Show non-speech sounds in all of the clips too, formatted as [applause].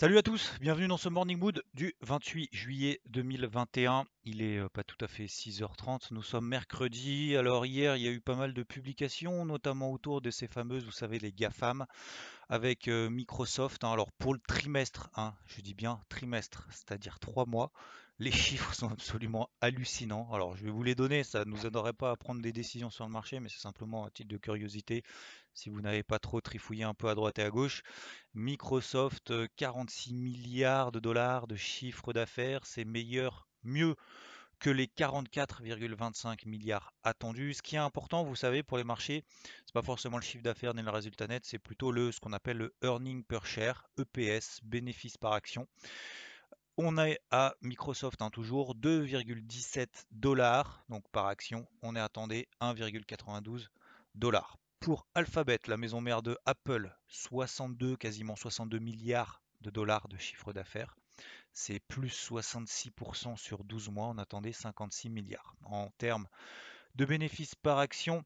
Salut à tous, bienvenue dans ce Morning Mood du 28 juillet 2021. Il est euh, pas tout à fait 6h30, nous sommes mercredi. Alors hier, il y a eu pas mal de publications, notamment autour de ces fameuses, vous savez, les GAFAM, avec euh, Microsoft. hein. alors pour le trimestre, hein, je dis bien trimestre, c'est-à-dire 3 mois, les chiffres sont absolument hallucinants. Alors je vais vous les donner, ça ne nous aiderait pas à prendre des décisions sur le marché, mais c'est simplement un titre de curiosité. Si vous n'avez pas trop trifouillé un peu à droite et à gauche, Microsoft, euh, 46 milliards de dollars de chiffre d'affaires, c'est meilleur, mieux que les 44,25 milliards attendus. Ce qui est important, vous savez, pour les marchés, c'est pas forcément le chiffre d'affaires ni le résultat net, c'est plutôt le ce qu'on appelle le earning per share, EPS, bénéfice par action. On est à Microsoft hein, toujours 2,17 dollars donc par action. On est attendé 1,92 dollars. Pour Alphabet, la maison mère de Apple, 62, quasiment 62 milliards de dollars de chiffre d'affaires. C'est plus 66% sur 12 mois. On attendait 56 milliards. En termes de bénéfices par action,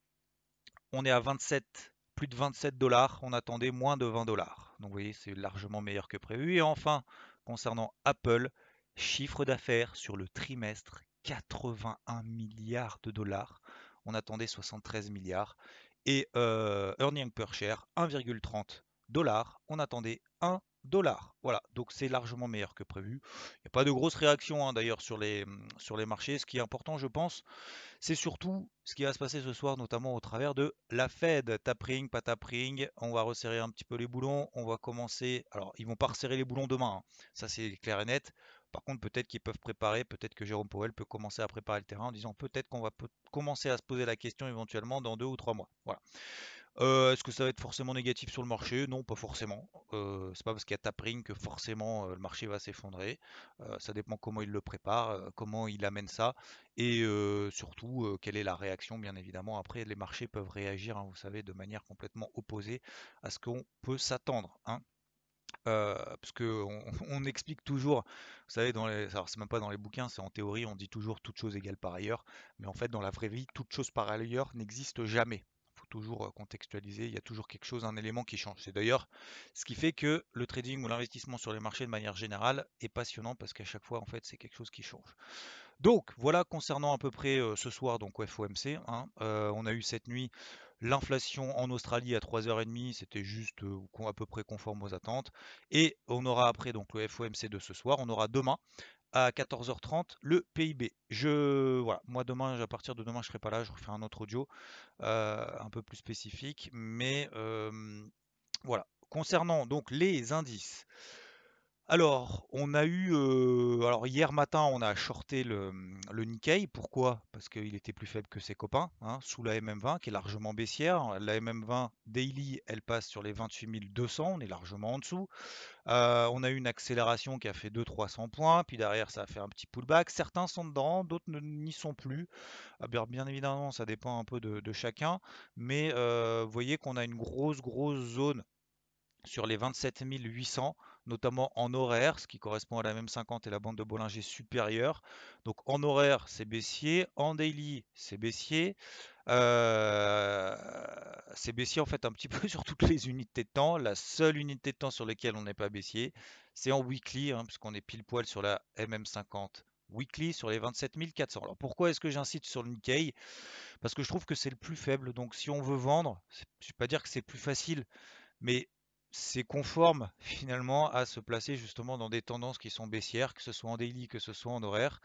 on est à 27, plus de 27 dollars. On attendait moins de 20 dollars. Donc vous voyez, c'est largement meilleur que prévu. Et enfin, concernant Apple, chiffre d'affaires sur le trimestre, 81 milliards de dollars. On attendait 73 milliards et euh, earning per share 1,30 dollars. On attendait 1 dollar. Voilà, donc c'est largement meilleur que prévu. Il n'y a pas de grosse réaction hein, d'ailleurs sur les, sur les marchés. Ce qui est important, je pense, c'est surtout ce qui va se passer ce soir, notamment au travers de la Fed. Tapering, pas tapering. On va resserrer un petit peu les boulons. On va commencer. Alors, ils vont pas resserrer les boulons demain. hein. Ça, c'est clair et net. Par contre, peut-être qu'ils peuvent préparer, peut-être que Jérôme Powell peut commencer à préparer le terrain en disant peut-être qu'on va commencer à se poser la question éventuellement dans deux ou trois mois. Voilà. Euh, Est-ce que ça va être forcément négatif sur le marché? Non, pas forcément. Euh, c'est pas parce qu'il y a tapering que forcément euh, le marché va s'effondrer. Euh, ça dépend comment il le prépare, comment il amène ça, et surtout quelle est la réaction, bien évidemment. Après, les marchés peuvent réagir, hein, vous savez, de manière complètement opposée à ce qu'on peut s'attendre. hein. Euh, parce que [laughs] on, explique toujours, vous savez, dans les, alors c'est même pas dans les bouquins, c'est en théorie, on dit toujours toute chose égale par ailleurs, mais en fait, dans la vraie vie, toute chose par ailleurs n'existe jamais. Il faut toujours euh, contextualiser, il y a toujours quelque chose, un élément qui change. C'est d'ailleurs ce qui fait que le trading ou l'investissement sur les marchés de manière générale est passionnant parce qu'à chaque fois, en fait, c'est quelque chose qui change. Donc voilà concernant à peu près euh, ce soir donc FOMC. hein, on a eu cette nuit l'inflation en Australie à 3h30, c'était juste à peu près conforme aux attentes. Et on aura après donc le FOMC de ce soir. On aura demain à 14h30 le PIB. Je voilà, moi demain à partir de demain je serai pas là, je refais un autre audio euh, un peu plus spécifique, mais voilà. Concernant donc les indices. Alors, on a eu, hier matin, on a shorté le, le Nikkei. Pourquoi? Parce qu'il était plus faible que ses copains, hein, sous la MM20, qui est largement baissière. La MM20 daily, elle passe sur les 28 200, on est largement en dessous. On a eu une accélération qui a fait 200-300 points, puis derrière, ça a fait un petit pullback. Certains sont dedans, d'autres n'y sont plus. Ah, bien, évidemment, ça dépend un peu de, chacun, mais vous voyez qu'on a une grosse, grosse zone sur les 27 800, notamment en horaire, ce qui correspond à la même 50 et la bande de Bollinger supérieure. Donc en horaire, c'est baissier, en daily, c'est baissier. Euh, c'est baissier en fait un petit [laughs] peu sur toutes les unités de temps. La seule unité de temps sur laquelle on n'est pas baissier, c'est en weekly, hein, puisqu'on est pile poil sur la MM50 weekly sur les 27 400. Alors pourquoi est-ce que j'incite sur le Nikkei? Parce que je trouve que c'est le plus faible. Donc si on veut vendre, je ne vais pas dire que c'est plus facile, mais c'est conforme finalement à se placer justement dans des tendances qui sont baissières, que ce soit en daily, que ce soit en horaire.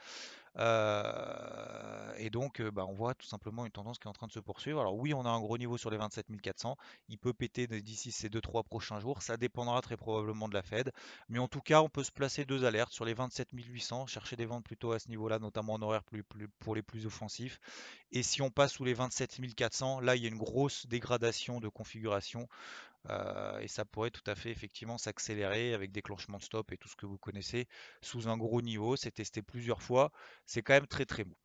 Euh, et donc, euh, bah, on voit tout simplement une tendance qui est en train de se poursuivre. Alors oui, on a un gros niveau sur les 27 400. Il peut péter d'ici ces 2-3 prochains jours. Ça dépendra très probablement de la Fed. Mais en tout cas, on peut se placer deux alertes sur les 27 800, chercher des ventes plutôt à ce niveau-là, notamment en horaire pour les plus offensifs. Et si on passe sous les 27 400, là, il y a une grosse dégradation de configuration et ça pourrait tout à fait effectivement s'accélérer avec déclenchement de stop et tout ce que vous connaissez sous un gros niveau. C'est testé plusieurs fois. C'est quand même très très mou.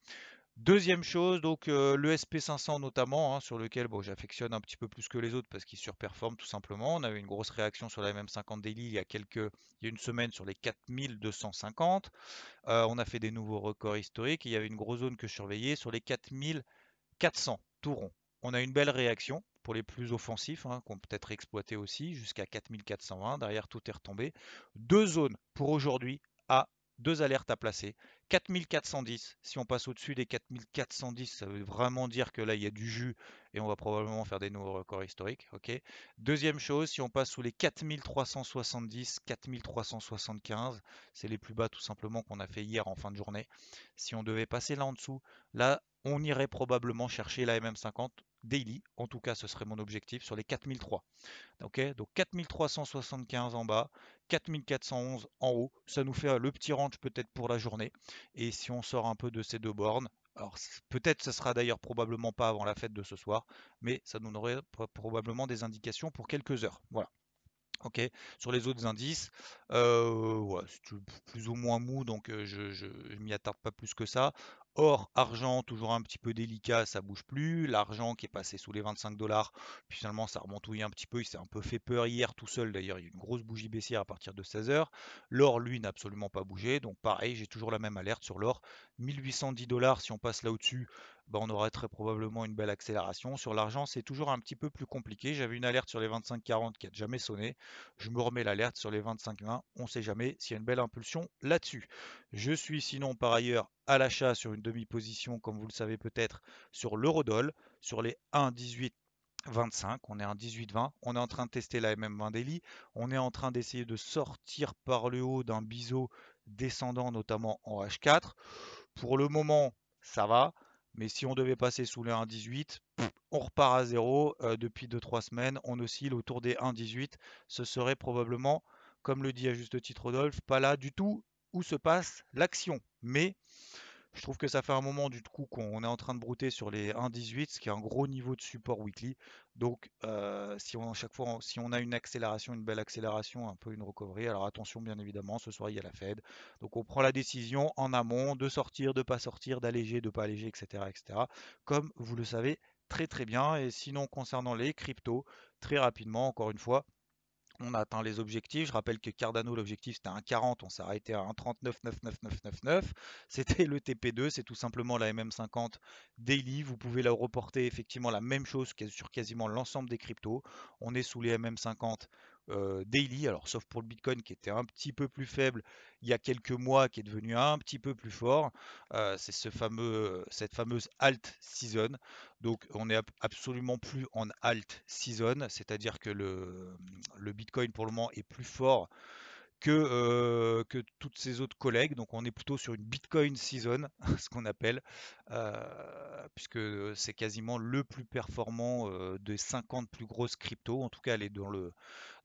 Deuxième chose, donc le SP500 notamment, hein, sur lequel bon, j'affectionne un petit peu plus que les autres parce qu'il surperforme tout simplement. On a eu une grosse réaction sur la MM50 Daily il y a quelques, une semaine sur les 4250. on a fait des nouveaux records historiques. Il y avait une grosse zone que je surveillais sur les 4400 tout rond. On a une belle réaction pour les plus offensifs, hein, qu'on peut être exploité aussi, jusqu'à 4420. Derrière, tout est retombé. Deux zones pour aujourd'hui à deux alertes à placer. 4410, si on passe au-dessus des 4410, ça veut vraiment dire que là il y a du jus et on va probablement faire des nouveaux records historiques. ok Deuxième chose, si on passe sous les 4370, 4375, c'est les plus bas tout simplement qu'on a fait hier en fin de journée. Si on devait passer là en dessous, là on irait probablement chercher la MM50 daily. En tout cas, ce serait mon objectif sur les 4003. Ok, donc 4375 en bas, 4411 en haut. Ça nous fait le petit range peut-être pour la journée. Et si on sort un peu de ces deux bornes, alors peut-être ce sera d'ailleurs probablement pas avant la fête de ce soir, mais ça nous aurait probablement des indications pour quelques heures. Voilà. Ok, sur les autres indices, euh, c'est plus ou moins mou, donc euh, je ne m'y attarde pas plus que ça. Or, argent, toujours un petit peu délicat, ça bouge plus. L'argent qui est passé sous les 25 dollars, puis finalement ça remontouille un petit peu. Il s'est un peu fait peur hier tout seul. D'ailleurs, il y a une grosse bougie baissière à partir de 16h. L'or, lui, n'a absolument pas bougé. Donc pareil, j'ai toujours la même alerte sur l'or. 1810 dollars, si on passe là au-dessus, bah, on aurait très probablement une belle accélération. Sur l'argent, c'est toujours un petit peu plus compliqué. J'avais une alerte sur les 25-40 qui a jamais sonné. Je me remets l'alerte sur les 25-20. On ne sait jamais s'il y a une belle impulsion là-dessus. Je suis sinon par ailleurs à l'achat sur une demi-position, comme vous le savez peut-être, sur l'eurodoll, sur les 1,18 25, on est à 18-20, on est en train de tester la MM20 Daily, on est en train d'essayer de sortir par le haut d'un biseau descendant notamment en H4. Pour le moment, ça va. Mais si on devait passer sous les 1,18, on repart à zéro. Euh, depuis 2-3 semaines, on oscille autour des 1,18. Ce serait probablement, comme le dit à juste titre Rodolphe, pas là du tout où se passe l'action. Mais je trouve que ça fait un moment du coup qu'on est en train de brouter sur les 1.18, ce qui est un gros niveau de support weekly. Donc euh, si on a une accélération, une belle accélération, un peu une recovery, alors attention bien évidemment, ce soir il y a la Fed. Donc on prend la décision en amont de sortir, de pas sortir, d'alléger, de pas alléger, etc., etc. Comme vous le savez très très bien. Et sinon concernant les cryptos, très rapidement, encore une fois, on a atteint les objectifs. Je rappelle que Cardano, l'objectif c'était un 40, on s'est arrêté à 1,39,99999. C'était le TP2, c'est tout simplement la MM50 daily. Vous pouvez la reporter effectivement la même chose sur quasiment l'ensemble des cryptos. On est sous les MM50 euh, daily, alors sauf pour le Bitcoin qui était un petit peu plus faible il y a quelques mois, qui est devenu un petit peu plus fort. Euh, c'est ce fameux, cette fameuse alt season. Donc on n'est absolument plus en alt season, c'est-à-dire que le, le Bitcoin pour le moment est plus fort que, euh, que toutes ses autres collègues. Donc on est plutôt sur une Bitcoin season, [laughs] ce qu'on appelle, euh, puisque c'est quasiment le plus performant euh, des 50 plus grosses cryptos. En tout cas, elle est dans le,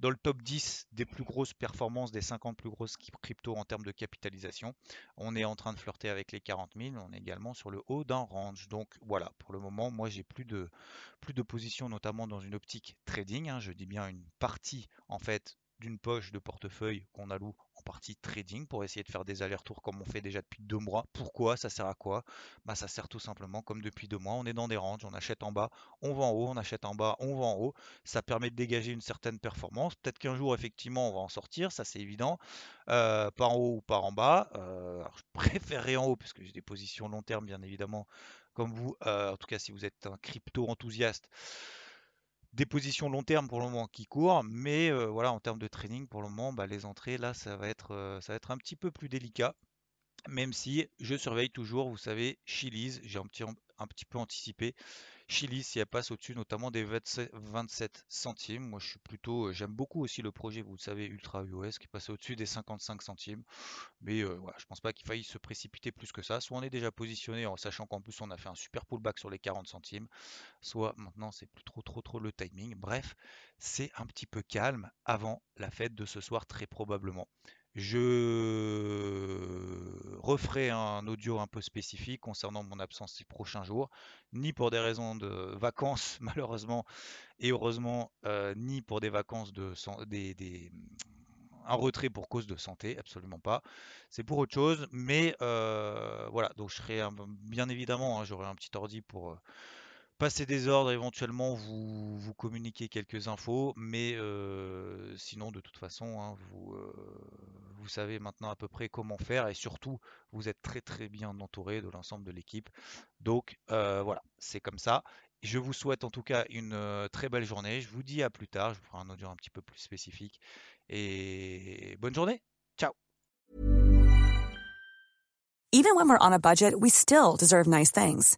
dans le top 10 des plus grosses performances des 50 plus grosses cryptos en termes de capitalisation. On est en train de flirter avec les 40 000. On est également sur le haut d'un range. Donc voilà, pour le moment, moi j'ai plus de, plus de positions, notamment dans une optique trading. Hein. je dis bien une partie en fait d'une poche de portefeuille qu'on alloue en partie trading pour essayer de faire des allers-retours comme on fait déjà depuis deux mois. Pourquoi? Ça sert à quoi? Bah, Ça sert tout simplement comme depuis deux mois, on est dans des ranges, on achète en bas, on vend en haut, on achète en bas, on vend en haut. Ça permet de dégager une certaine performance. Peut-être qu'un jour, effectivement, on va en sortir, ça c'est évident. Euh, pas en haut ou pas en bas. Euh, je [laughs] préférerais en haut puisque j'ai des positions long terme, bien évidemment, comme vous. Euh, en tout cas, si vous êtes un crypto enthousiaste des positions long terme pour le moment qui courent, mais euh, voilà, en termes de training, pour le moment, bah, les entrées, là, ça va, être, euh, ça va être un petit peu plus délicat. Même si je surveille toujours, vous savez, Chili's, j'ai un petit, un petit peu anticipé. Chili, si elle passe au-dessus notamment des 27 centimes, moi je suis plutôt, euh, j'aime beaucoup aussi le projet, vous le savez, Ultra US qui passe au-dessus des 55 centimes. Mais euh, voilà, je pense pas qu'il faille se précipiter plus que ça. Soit on est déjà positionné en sachant qu'en plus on a fait un super pullback sur les 40 centimes, soit maintenant c'est plus trop trop trop le timing. Bref, c'est un petit peu calme avant la fête de ce soir très probablement. Je referai un audio un peu spécifique concernant mon absence ces prochains jours, ni pour des raisons de vacances [laughs] malheureusement et heureusement, euh, ni pour des vacances de des, un retrait pour cause de santé, absolument pas. C'est pour autre chose, mais euh, voilà. Donc je serai bien évidemment, hein, j'aurai un petit ordi pour euh, passer des ordres, éventuellement vous, vous communiquer quelques infos, mais sinon de toute façon, hein, vous, vous savez maintenant à peu près comment faire et surtout vous êtes très très bien entouré de l'ensemble de l'équipe. Donc voilà, c'est comme ça. Je vous souhaite en tout cas une très belle journée. Je vous dis à plus tard. Je vous ferai un audio un petit peu plus spécifique. Et bonne journée. Ciao. Even when we're on a budget, we still deserve nice things.